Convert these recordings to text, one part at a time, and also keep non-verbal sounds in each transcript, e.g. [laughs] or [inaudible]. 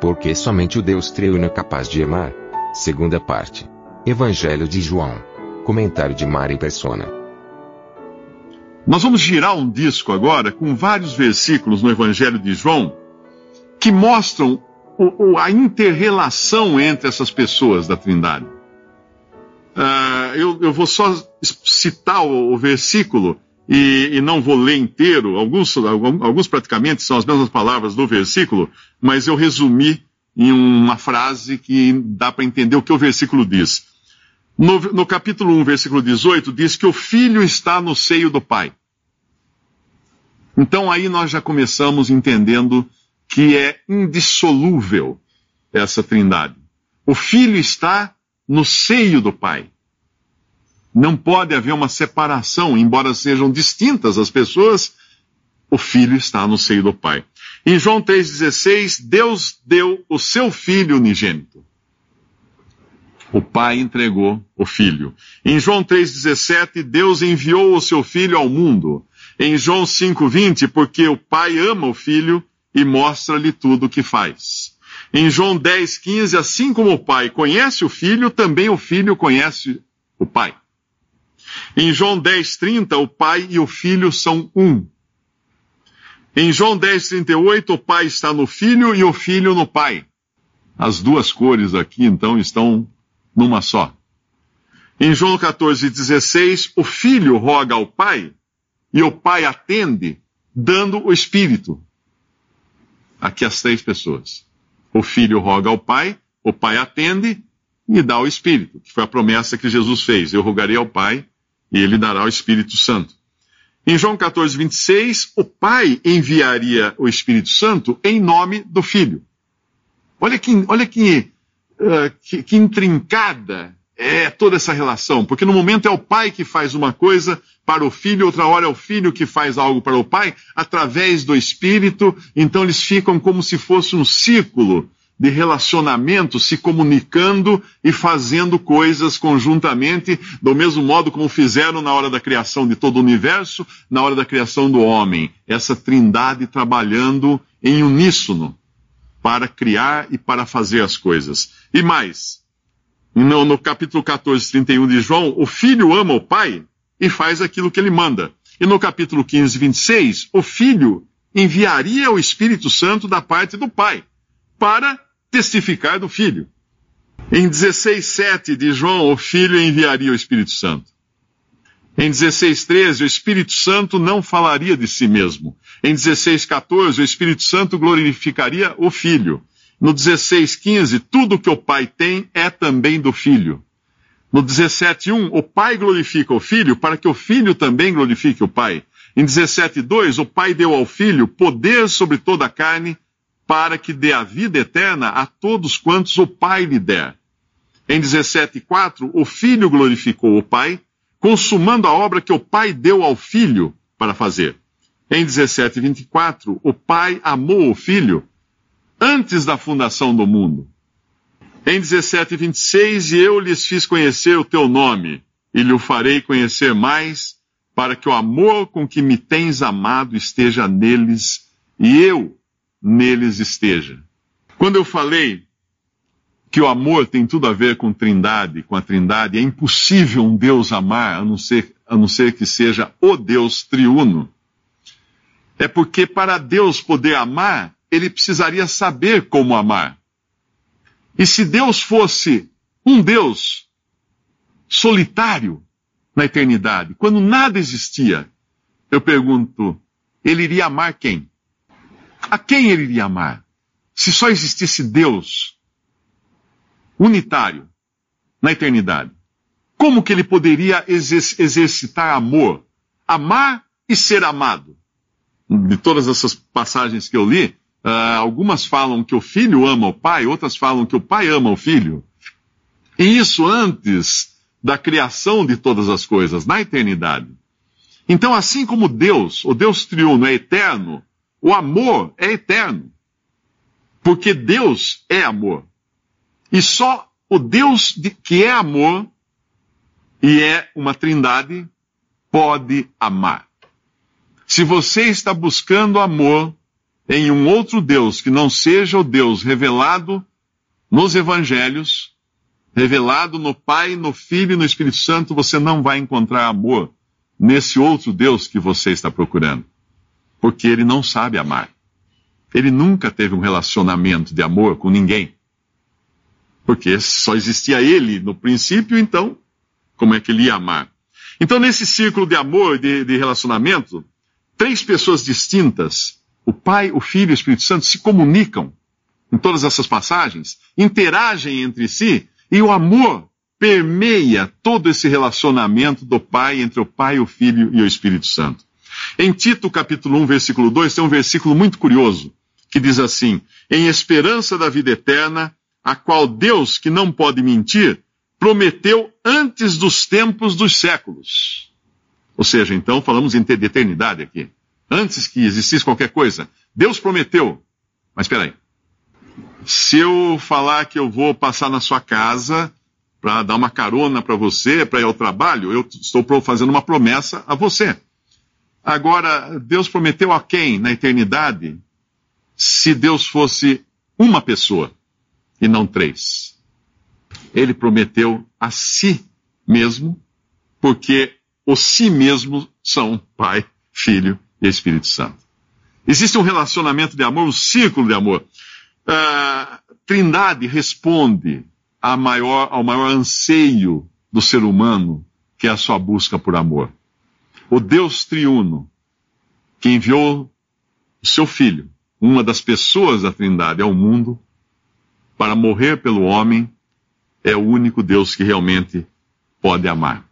Porque somente o Deus triuno é capaz de amar. Segunda parte. Evangelho de João. Comentário de Mari Persona. Nós vamos girar um disco agora com vários versículos no Evangelho de João que mostram o, o, a interrelação entre essas pessoas da Trindade. Uh, eu, eu, vou só citar o, o versículo e, e, não vou ler inteiro. Alguns, alguns praticamente são as mesmas palavras do versículo, mas eu resumi em uma frase que dá para entender o que o versículo diz. No, no capítulo 1, versículo 18, diz que o filho está no seio do pai. Então aí nós já começamos entendendo que é indissolúvel essa trindade. O filho está no seio do pai. Não pode haver uma separação, embora sejam distintas as pessoas, o filho está no seio do pai. Em João 3,16, Deus deu o seu filho unigênito. O pai entregou o filho. Em João 3,17, Deus enviou o seu filho ao mundo. Em João 5,20, porque o pai ama o filho e mostra-lhe tudo o que faz. Em João 10,15, assim como o pai conhece o filho, também o filho conhece o pai. Em João 10,30, o pai e o filho são um. Em João 10,38, o pai está no filho e o filho no pai. As duas cores aqui, então, estão numa só. Em João 14,16, o filho roga ao pai e o pai atende, dando o espírito. Aqui as três pessoas. O filho roga ao pai, o pai atende e dá o espírito, que foi a promessa que Jesus fez. Eu rogarei ao pai e ele dará o Espírito Santo. Em João 14, 26, o pai enviaria o Espírito Santo em nome do filho. Olha que, olha que uh, que, que intrincada é toda essa relação, porque no momento é o pai que faz uma coisa para o filho, outra hora é o filho que faz algo para o pai, através do espírito, então eles ficam como se fosse um círculo de relacionamento, se comunicando e fazendo coisas conjuntamente, do mesmo modo como fizeram na hora da criação de todo o universo, na hora da criação do homem. Essa trindade trabalhando em uníssono para criar e para fazer as coisas. E mais, no, no capítulo 14, 31 de João, o filho ama o pai e faz aquilo que ele manda. E no capítulo 15, 26, o filho enviaria o Espírito Santo da parte do pai para testificar do filho. Em 16, 7 de João, o filho enviaria o Espírito Santo. Em 16:13, o Espírito Santo não falaria de si mesmo. Em 16:14, o Espírito Santo glorificaria o Filho. No 16:15, tudo que o Pai tem é também do Filho. No 17:1, o Pai glorifica o Filho para que o Filho também glorifique o Pai. Em 17:2, o Pai deu ao Filho poder sobre toda a carne para que dê a vida eterna a todos quantos o Pai lhe der. Em 17:4, o Filho glorificou o Pai consumando a obra que o Pai deu ao Filho para fazer. Em 17, 24, o Pai amou o Filho antes da fundação do mundo. Em 17, 26, e eu lhes fiz conhecer o teu nome, e lhe o farei conhecer mais, para que o amor com que me tens amado esteja neles, e eu neles esteja. Quando eu falei que o amor tem tudo a ver com trindade, com a trindade. É impossível um Deus amar a não ser, a não ser que seja o Deus triuno. É porque para Deus poder amar, ele precisaria saber como amar. E se Deus fosse um Deus solitário na eternidade, quando nada existia, eu pergunto, ele iria amar quem? A quem ele iria amar? Se só existisse Deus, unitário na eternidade. Como que ele poderia exercitar amor? Amar e ser amado. de todas essas passagens que eu li, uh, algumas falam que o filho ama o pai, outras falam que o pai ama o filho. E isso antes da criação de todas as coisas, na eternidade. Então, assim como Deus, o Deus triuno é eterno, o amor é eterno. Porque Deus é amor. E só o Deus de, que é amor e é uma trindade pode amar. Se você está buscando amor em um outro Deus que não seja o Deus revelado nos evangelhos, revelado no Pai, no Filho e no Espírito Santo, você não vai encontrar amor nesse outro Deus que você está procurando. Porque ele não sabe amar. Ele nunca teve um relacionamento de amor com ninguém. Porque só existia ele no princípio, então, como é que ele ia amar? Então, nesse círculo de amor, de, de relacionamento, três pessoas distintas, o Pai, o Filho e o Espírito Santo, se comunicam em todas essas passagens, interagem entre si, e o amor permeia todo esse relacionamento do Pai, entre o Pai, o Filho e o Espírito Santo. Em Tito, capítulo 1, versículo 2, tem um versículo muito curioso, que diz assim: Em esperança da vida eterna, a qual Deus, que não pode mentir, prometeu antes dos tempos dos séculos. Ou seja, então, falamos de eternidade aqui. Antes que existisse qualquer coisa, Deus prometeu. Mas espera aí. Se eu falar que eu vou passar na sua casa para dar uma carona para você, para ir ao trabalho, eu estou fazendo uma promessa a você. Agora, Deus prometeu a quem na eternidade se Deus fosse uma pessoa e não três? Ele prometeu a si mesmo, porque os si mesmo são Pai, Filho e Espírito Santo. Existe um relacionamento de amor, um círculo de amor. Uh, Trindade responde maior, ao maior anseio do ser humano, que é a sua busca por amor. O Deus triuno, que enviou o seu Filho, uma das pessoas da Trindade ao mundo, para morrer pelo homem, é o único Deus que realmente pode amar.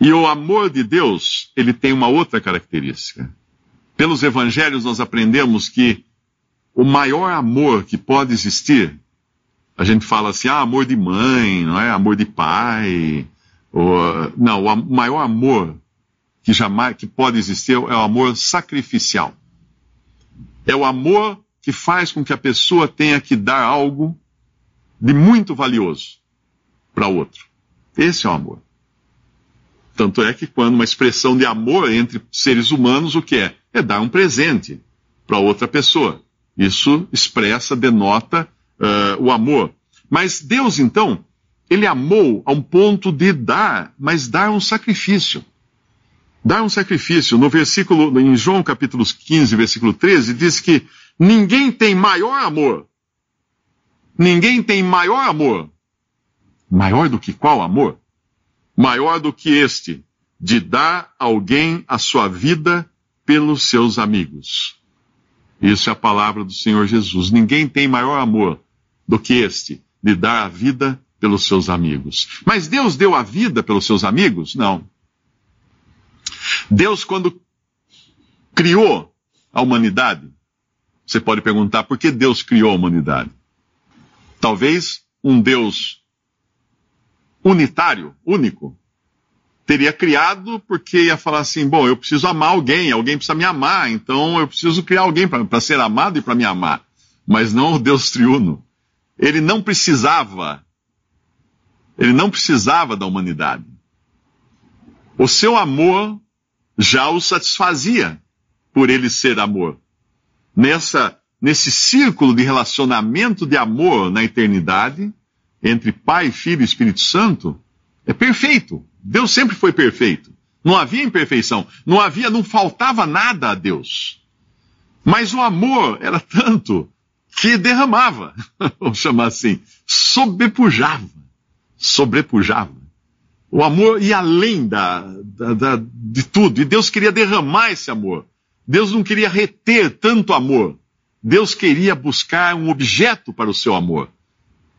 E o amor de Deus, ele tem uma outra característica. Pelos evangelhos nós aprendemos que o maior amor que pode existir a gente fala assim, ah, amor de mãe, não é? Amor de pai. Ou, não, o maior amor que jamais que pode existir é o amor sacrificial. É o amor que faz com que a pessoa tenha que dar algo de muito valioso para outro. Esse é o amor. Tanto é que quando uma expressão de amor entre seres humanos, o que é? É dar um presente para outra pessoa. Isso expressa, denota uh, o amor. Mas Deus, então, ele amou a um ponto de dar, mas dar um sacrifício. Dar um sacrifício. No versículo, em João capítulo 15, versículo 13, diz que ninguém tem maior amor. Ninguém tem maior amor. Maior do que qual amor? Maior do que este, de dar alguém a sua vida pelos seus amigos. Isso é a palavra do Senhor Jesus. Ninguém tem maior amor do que este, de dar a vida pelos seus amigos. Mas Deus deu a vida pelos seus amigos? Não. Deus, quando criou a humanidade, você pode perguntar por que Deus criou a humanidade? Talvez um Deus unitário, único, teria criado porque ia falar assim: bom, eu preciso amar alguém, alguém precisa me amar, então eu preciso criar alguém para ser amado e para me amar. Mas não o Deus triuno. Ele não precisava, ele não precisava da humanidade. O seu amor já o satisfazia por ele ser amor. Nessa, nesse círculo de relacionamento de amor na eternidade, entre Pai, Filho e Espírito Santo, é perfeito. Deus sempre foi perfeito. Não havia imperfeição. Não havia, não faltava nada a Deus. Mas o amor era tanto que derramava, [laughs] vamos chamar assim, sobrepujava. Sobrepujava. O amor ia além da, da, da, de tudo. E Deus queria derramar esse amor. Deus não queria reter tanto amor. Deus queria buscar um objeto para o seu amor.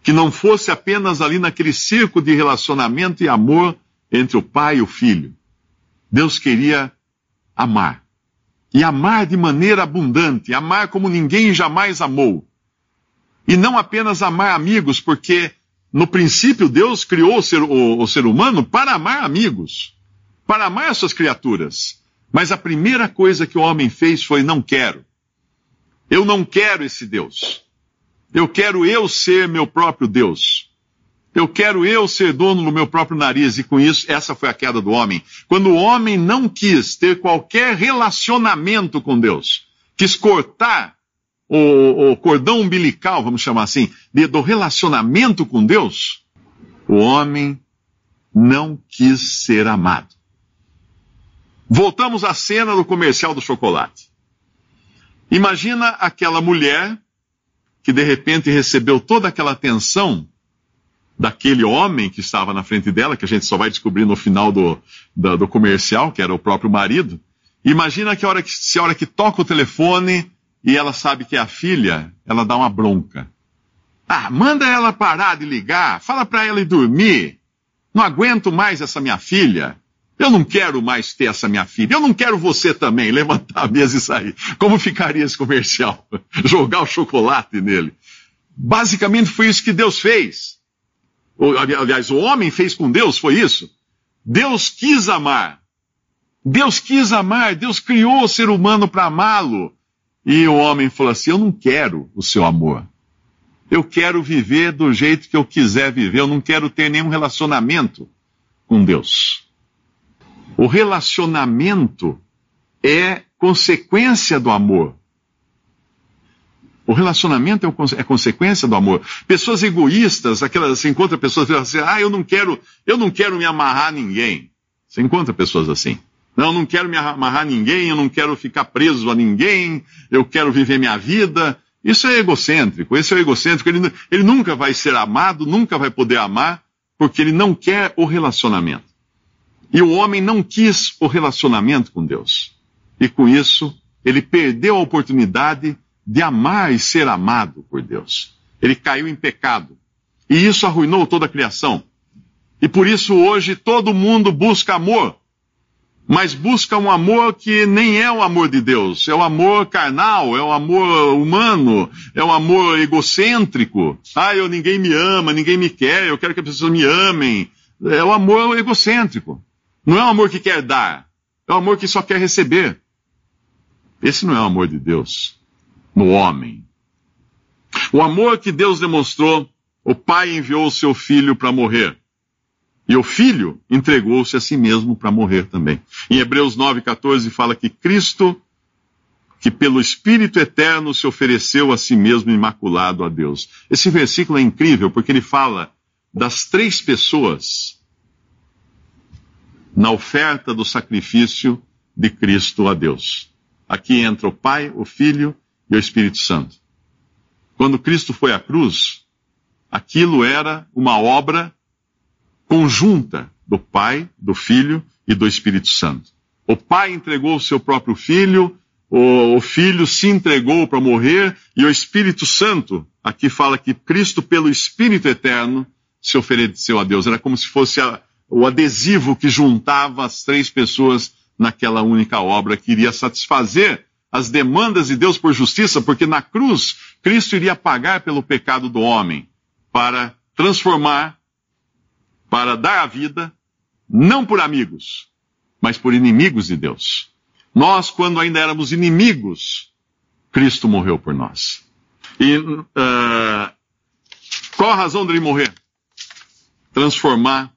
Que não fosse apenas ali naquele círculo de relacionamento e amor entre o pai e o filho. Deus queria amar. e amar de maneira abundante, amar como ninguém jamais amou. E não apenas amar amigos, porque no princípio Deus criou o ser, o, o ser humano para amar amigos, para amar as suas criaturas. Mas a primeira coisa que o homem fez foi: não quero. Eu não quero esse Deus. Eu quero eu ser meu próprio Deus. Eu quero eu ser dono do meu próprio nariz, e com isso, essa foi a queda do homem. Quando o homem não quis ter qualquer relacionamento com Deus, quis cortar o, o cordão umbilical, vamos chamar assim, de, do relacionamento com Deus, o homem não quis ser amado. Voltamos à cena do comercial do chocolate. Imagina aquela mulher que de repente recebeu toda aquela atenção daquele homem que estava na frente dela, que a gente só vai descobrir no final do, do, do comercial, que era o próprio marido. Imagina que a hora que, se a hora que toca o telefone e ela sabe que é a filha, ela dá uma bronca. Ah, manda ela parar de ligar, fala para ela ir dormir. Não aguento mais essa minha filha. Eu não quero mais ter essa minha filha. Eu não quero você também. Levantar a mesa e sair. Como ficaria esse comercial? [laughs] Jogar o chocolate nele. Basicamente foi isso que Deus fez. Aliás, o homem fez com Deus, foi isso. Deus quis amar. Deus quis amar. Deus criou o ser humano para amá-lo. E o homem falou assim: Eu não quero o seu amor. Eu quero viver do jeito que eu quiser viver. Eu não quero ter nenhum relacionamento com Deus. O relacionamento é consequência do amor. O relacionamento é, é, consequência do amor. Pessoas egoístas, aquelas, você encontra pessoas que assim, ah, eu não quero, eu não quero me amarrar a ninguém. Você encontra pessoas assim. Não, não quero me amarrar a ninguém, eu não quero ficar preso a ninguém, eu quero viver minha vida. Isso é egocêntrico, esse é o egocêntrico. Ele, ele nunca vai ser amado, nunca vai poder amar, porque ele não quer o relacionamento. E o homem não quis o relacionamento com Deus. E com isso, ele perdeu a oportunidade de amar e ser amado por Deus. Ele caiu em pecado. E isso arruinou toda a criação. E por isso hoje todo mundo busca amor, mas busca um amor que nem é o amor de Deus. É o amor carnal, é o amor humano, é o amor egocêntrico. Ah, eu ninguém me ama, ninguém me quer, eu quero que as pessoas me amem. É o amor egocêntrico. Não é um amor que quer dar, é um amor que só quer receber. Esse não é o amor de Deus no homem. O amor que Deus demonstrou, o Pai enviou o seu filho para morrer. E o filho entregou-se a si mesmo para morrer também. Em Hebreus 9,14 fala que Cristo, que pelo Espírito Eterno se ofereceu a si mesmo imaculado a Deus. Esse versículo é incrível porque ele fala das três pessoas na oferta do sacrifício de Cristo a Deus. Aqui entra o Pai, o Filho e o Espírito Santo. Quando Cristo foi à cruz, aquilo era uma obra conjunta do Pai, do Filho e do Espírito Santo. O Pai entregou o seu próprio Filho, o, Filho se entregou para morrer e o Espírito Santo, aqui fala que Cristo, pelo Espírito Eterno, se ofereceu a Deus. Era como se fosse a, o adesivo que juntava as três pessoas naquela única obra que iria satisfazer as demandas de Deus por justiça, porque na cruz Cristo iria pagar pelo pecado do homem para transformar, para dar a vida, não por amigos, mas por inimigos de Deus. Nós, quando ainda éramos inimigos, Cristo morreu por nós. E uh, qual a razão dele morrer? Transformar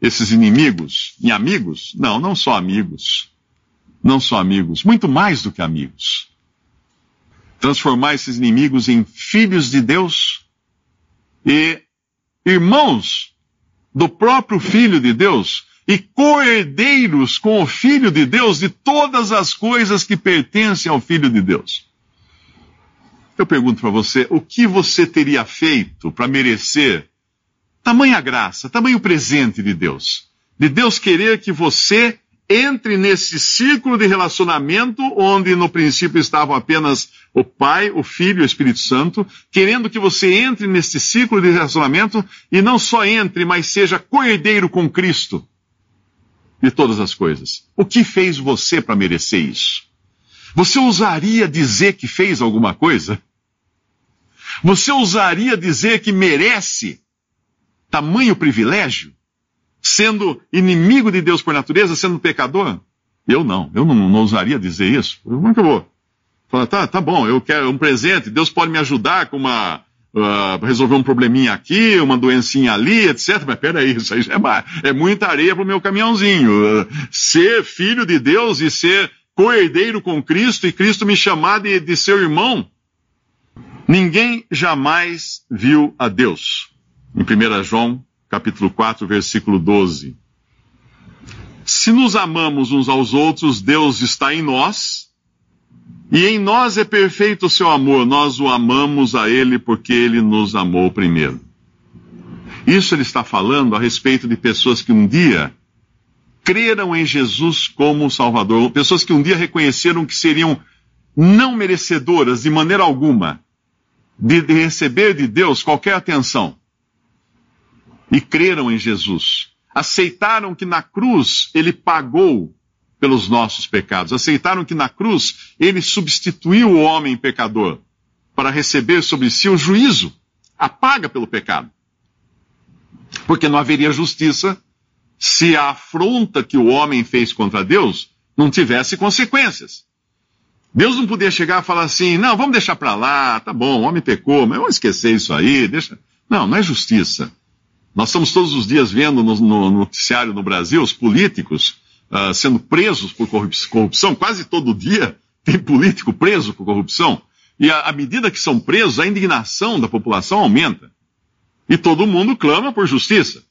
esses inimigos em amigos? Não, não só amigos. Não só amigos, muito mais do que amigos. Transformar esses inimigos em filhos de Deus e irmãos do próprio Filho de Deus e coerdeiros com o Filho de Deus de todas as coisas que pertencem ao Filho de Deus. Eu pergunto para você, o que você teria feito para merecer Tamanha graça, tamanho presente de Deus. De Deus querer que você entre nesse círculo de relacionamento onde no princípio estavam apenas o Pai, o Filho e o Espírito Santo, querendo que você entre nesse círculo de relacionamento e não só entre, mas seja coerdeiro com Cristo de todas as coisas. O que fez você para merecer isso? Você ousaria dizer que fez alguma coisa? Você ousaria dizer que merece tamanho privilégio? Sendo inimigo de Deus por natureza, sendo pecador? Eu não, eu não, não ousaria dizer isso. Como é que eu vou? Falar, tá, tá bom, eu quero um presente, Deus pode me ajudar com uma. Uh, resolver um probleminha aqui, uma doencinha ali, etc. Mas peraí, isso aí é, é muita areia para o meu caminhãozinho. Uh, ser filho de Deus e ser co-herdeiro com Cristo e Cristo me chamar de, de seu irmão, Ninguém jamais viu a Deus. Em 1 João, capítulo 4, versículo 12. Se nos amamos uns aos outros, Deus está em nós, e em nós é perfeito o seu amor. Nós o amamos a Ele porque Ele nos amou primeiro. Isso ele está falando a respeito de pessoas que um dia creram em Jesus como Salvador, pessoas que um dia reconheceram que seriam não merecedoras de maneira alguma de, de receber de Deus qualquer atenção. E creram em Jesus. Aceitaram que na cruz ele pagou pelos nossos pecados. Aceitaram que na cruz ele substituiu o homem pecador para receber sobre si o juízo, a paga pelo pecado. Porque não haveria justiça se a afronta que o homem fez contra Deus não tivesse consequências. Deus não podia chegar e falar assim: não, vamos deixar para lá, tá bom, o homem pecou, mas vamos esquecer isso aí, deixa. Não, não é justiça. Nós estamos todos os dias vendo no, no noticiário no Brasil os políticos uh, sendo presos por corrupção, quase todo dia tem político preso por corrupção. E à medida que são presos, a indignação da população aumenta. E todo mundo clama por justiça.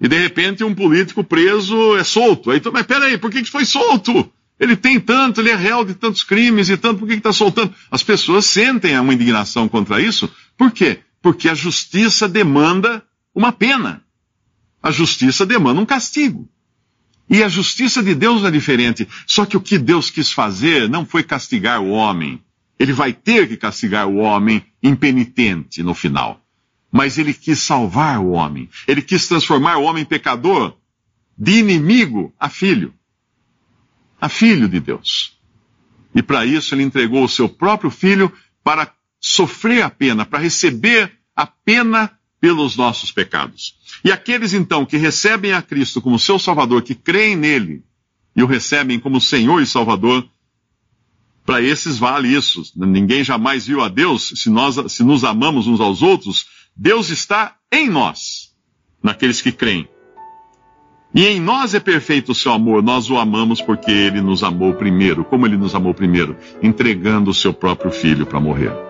E de repente um político preso é solto. Aí, mas peraí, por que, que foi solto? Ele tem tanto, ele é réu de tantos crimes e tanto, por que está soltando? As pessoas sentem uma indignação contra isso. Por quê? Porque a justiça demanda uma pena. A justiça demanda um castigo. E a justiça de Deus é diferente. Só que o que Deus quis fazer não foi castigar o homem. Ele vai ter que castigar o homem impenitente no final. Mas ele quis salvar o homem. Ele quis transformar o homem pecador de inimigo a filho a filho de Deus. E para isso ele entregou o seu próprio filho para sofrer a pena, para receber a pena pelos nossos pecados. E aqueles então que recebem a Cristo como seu Salvador, que creem nele e o recebem como Senhor e Salvador, para esses vale isso. Ninguém jamais viu a Deus. Se nós se nos amamos uns aos outros, Deus está em nós, naqueles que creem. E em nós é perfeito o seu amor, nós o amamos porque ele nos amou primeiro. Como ele nos amou primeiro? Entregando o seu próprio filho para morrer.